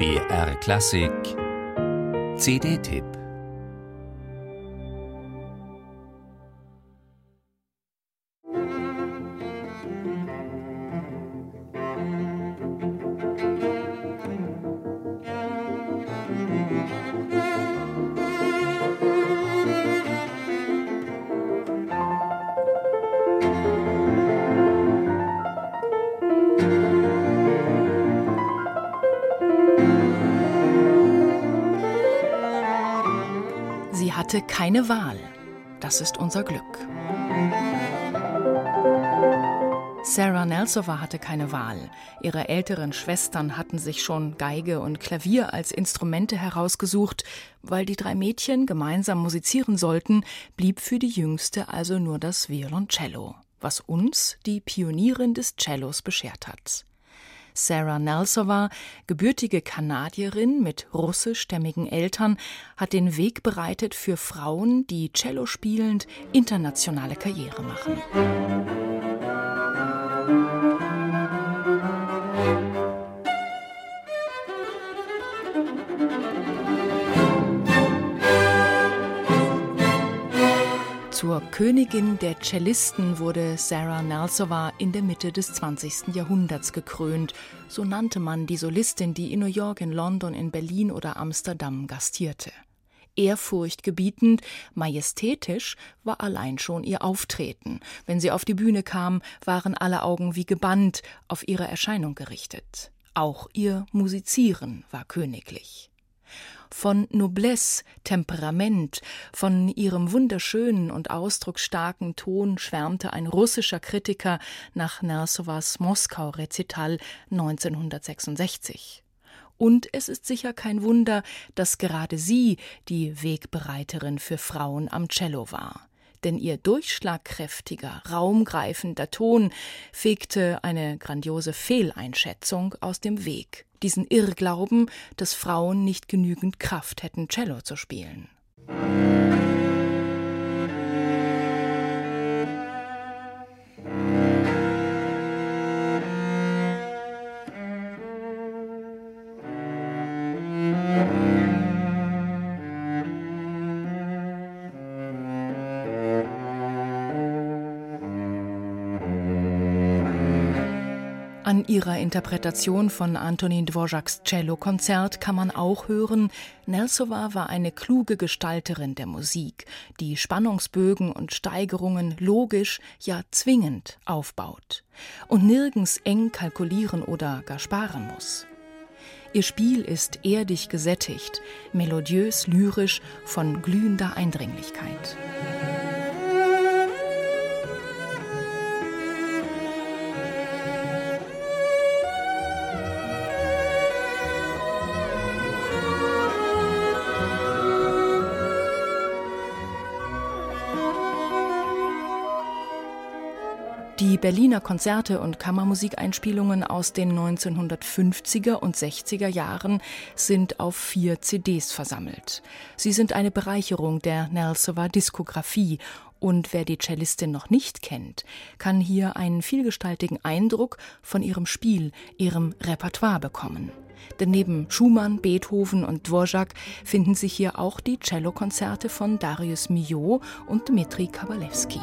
BR Klassik. CD-Tipp hatte keine Wahl. Das ist unser Glück. Sarah Nelsova hatte keine Wahl. Ihre älteren Schwestern hatten sich schon Geige und Klavier als Instrumente herausgesucht. Weil die drei Mädchen gemeinsam musizieren sollten, blieb für die jüngste also nur das Violoncello, was uns die Pionierin des Cellos beschert hat. Sarah Nelsova, gebürtige Kanadierin mit russischstämmigen Eltern, hat den Weg bereitet für Frauen, die Cello spielend internationale Karriere machen. Zur Königin der Cellisten wurde Sarah Nelsova in der Mitte des 20. Jahrhunderts gekrönt. So nannte man die Solistin, die in New York, in London, in Berlin oder Amsterdam gastierte. Ehrfurchtgebietend, majestätisch war allein schon ihr Auftreten. Wenn sie auf die Bühne kam, waren alle Augen wie gebannt auf ihre Erscheinung gerichtet. Auch ihr Musizieren war königlich von Noblesse, Temperament, von ihrem wunderschönen und ausdrucksstarken Ton schwärmte ein russischer Kritiker nach Nersowas Moskau-Rezital 1966. Und es ist sicher kein Wunder, dass gerade sie die Wegbereiterin für Frauen am Cello war denn ihr durchschlagkräftiger, raumgreifender Ton fegte eine grandiose Fehleinschätzung aus dem Weg, diesen Irrglauben, dass Frauen nicht genügend Kraft hätten, Cello zu spielen. An ihrer Interpretation von Antonin Dvořáks Cello-Konzert kann man auch hören, Nelsova war eine kluge Gestalterin der Musik, die Spannungsbögen und Steigerungen logisch, ja zwingend aufbaut und nirgends eng kalkulieren oder gar sparen muss. Ihr Spiel ist erdig gesättigt, melodiös, lyrisch, von glühender Eindringlichkeit. Die Berliner Konzerte und Kammermusikeinspielungen aus den 1950er und 60er Jahren sind auf vier CDs versammelt. Sie sind eine Bereicherung der Nelsova Diskografie und wer die Cellistin noch nicht kennt, kann hier einen vielgestaltigen Eindruck von ihrem Spiel, ihrem Repertoire bekommen. Denn neben Schumann, Beethoven und Dvorak finden sich hier auch die Cellokonzerte von Darius Milhaud und Dmitri Kabalewski.